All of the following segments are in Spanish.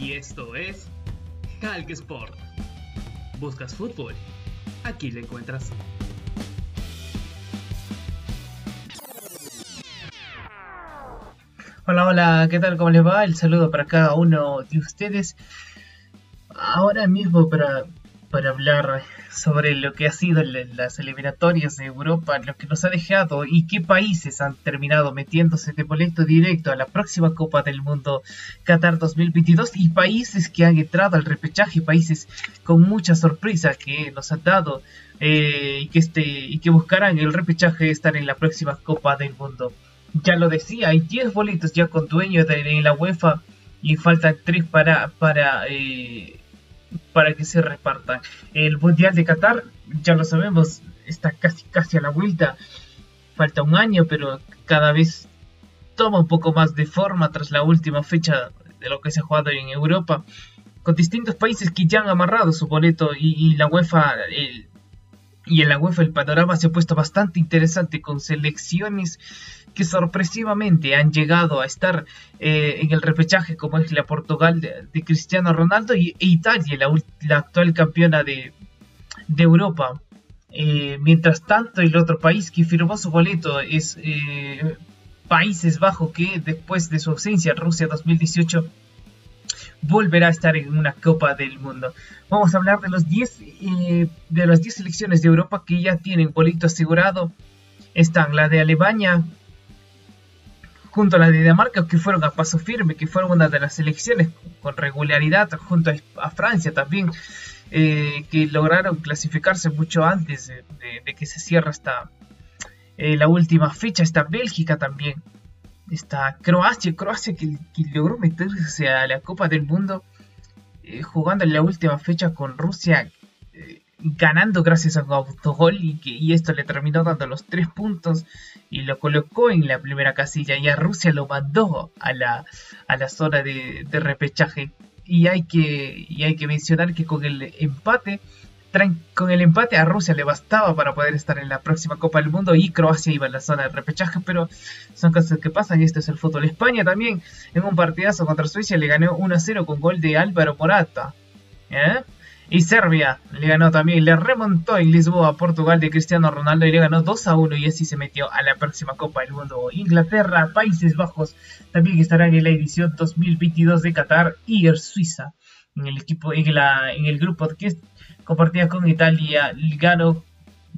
Y esto es Hulk Sport. ¿Buscas fútbol? Aquí lo encuentras. Hola, hola, ¿qué tal? ¿Cómo les va? El saludo para cada uno de ustedes. Ahora mismo para, para hablar sobre lo que ha sido las eliminatorias de Europa, lo que nos ha dejado y qué países han terminado metiéndose de boleto directo a la próxima Copa del Mundo Qatar 2022 y países que han entrado al repechaje, países con mucha sorpresa que nos han dado eh, y, que este, y que buscarán el repechaje estar en la próxima Copa del Mundo. Ya lo decía, hay 10 boletos ya con dueño de, en la UEFA y faltan 3 para, para eh, para que se repartan. El Mundial de Qatar, ya lo sabemos, está casi casi a la vuelta. Falta un año, pero cada vez toma un poco más de forma tras la última fecha de lo que se ha jugado en Europa, con distintos países que ya han amarrado su boleto y, la UEFA y en la UEFA el panorama se ha puesto bastante interesante con selecciones que sorpresivamente han llegado a estar eh, en el repechaje como es la Portugal de, Cristiano Ronaldo y, e Italia, la, actual campeona de, Europa. Eh, mientras tanto, el otro país que firmó su boleto es eh, Países Bajos, que después de su ausencia en Rusia 2018 volverá a estar en una Copa del Mundo. Vamos a hablar de los 10 de las 10 selecciones de Europa que ya tienen boleto asegurado. Están la de Alemania, junto a la de Dinamarca, que fueron a paso firme, que fueron una de las selecciones con regularidad, junto a, Francia también, eh, que lograron clasificarse mucho antes de, que se cierre esta, eh, la última fecha. Está Bélgica también, está Croacia, Croacia que, logró meterse a la Copa del Mundo eh, jugando en la última fecha con Rusia ganando gracias a un autogol y, que, y esto le terminó dando los tres puntos y lo colocó en la primera casilla y a Rusia lo mandó a la, a la zona de, repechaje y hay, que, y hay que mencionar que con el empate con el empate a Rusia le bastaba para poder estar en la próxima Copa del Mundo y Croacia iba en la zona de repechaje, pero son cosas que pasan y este es el fútbol. España también en un partidazo contra Suecia le ganó 1-0 con gol de Álvaro Morata. ¿Eh? Y Serbia le ganó también, le remontó en Lisboa a Portugal de Cristiano Ronaldo y le ganó 2 a 1 y así se metió a la próxima Copa del Mundo. Inglaterra, Países Bajos también estarán en la edición 2022 de Qatar y Suiza en el equipo en, la, en el grupo que compartía con Italia ganó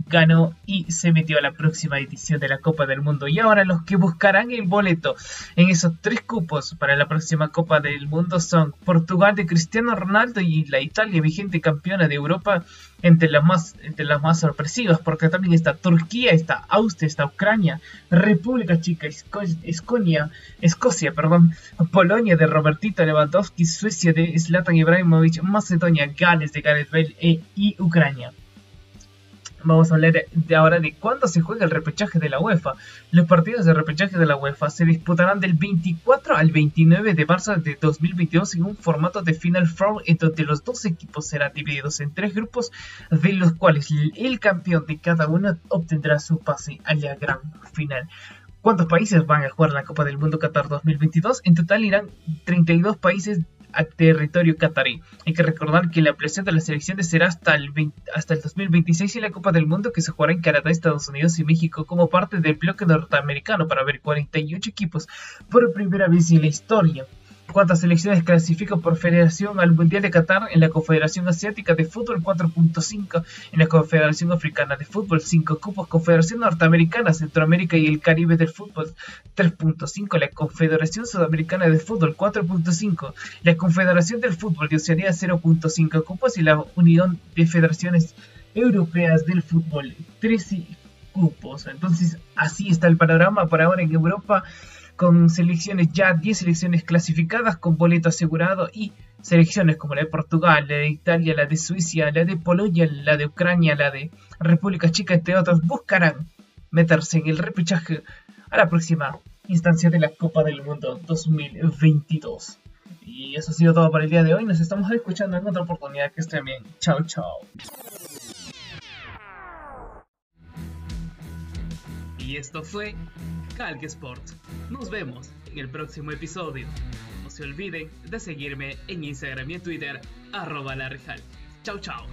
ganó y se metió a la próxima edición de la Copa del Mundo. Y ahora los que buscarán el boleto en esos tres cupos para la próxima Copa del Mundo son Portugal de Cristiano Ronaldo y la Italia vigente campeona de Europa entre las más, entre las más sorpresivas, porque también está Turquía, está Austria, está Ucrania, República Chica, Escocia, Escocia, perdón, Polonia de Robertito Lewandowski, Suecia de Zlatan Ibrahimovic, Macedonia, Gales de Gareth Bale e, y Ucrania. Vamos a hablar de ahora de cuándo se juega el repechaje de la UEFA. Los partidos de repechaje de la UEFA se disputarán del 24 al 29 de marzo de 2022 en un formato de Final Four en donde los dos equipos serán divididos en tres grupos de los cuales el campeón de cada uno obtendrá su pase a la gran final. ¿Cuántos países van a jugar la Copa del Mundo Qatar 2022? En total irán 32 países a territorio catarí. Hay que recordar que la ampliación de las elecciones será hasta el, hasta el 2026 y la Copa del Mundo que se jugará en Canadá, Estados Unidos y México como parte del bloque norteamericano para ver 48 equipos por primera vez en la historia cuántas selecciones clasifican por federación al Mundial de Qatar en la Confederación Asiática de Fútbol 4.5, en la Confederación Africana de Fútbol 5 cupos, Confederación Norteamericana, Centroamérica y el Caribe del Fútbol 3.5, la Confederación Sudamericana de Fútbol 4.5, la Confederación del Fútbol de Oceanía 0.5 cupos y la Unión de Federaciones Europeas del Fútbol 13 cupos. Entonces así está el panorama por ahora en Europa con selecciones ya 10 selecciones clasificadas con boleto asegurado y selecciones como la de Portugal, la de Italia, la de Suiza, la de Polonia, la de Ucrania, la de República Chica, entre otros, buscarán meterse en el repechaje a la próxima instancia de la Copa del Mundo 2022. Y eso ha sido todo para el día de hoy. Nos estamos escuchando en otra oportunidad. Que estén bien. Chao, chao. Y esto fue Calque Sport. Nos vemos en el próximo episodio. se olviden de seguirme en Instagram y en Twitter, arroba la Chau chau.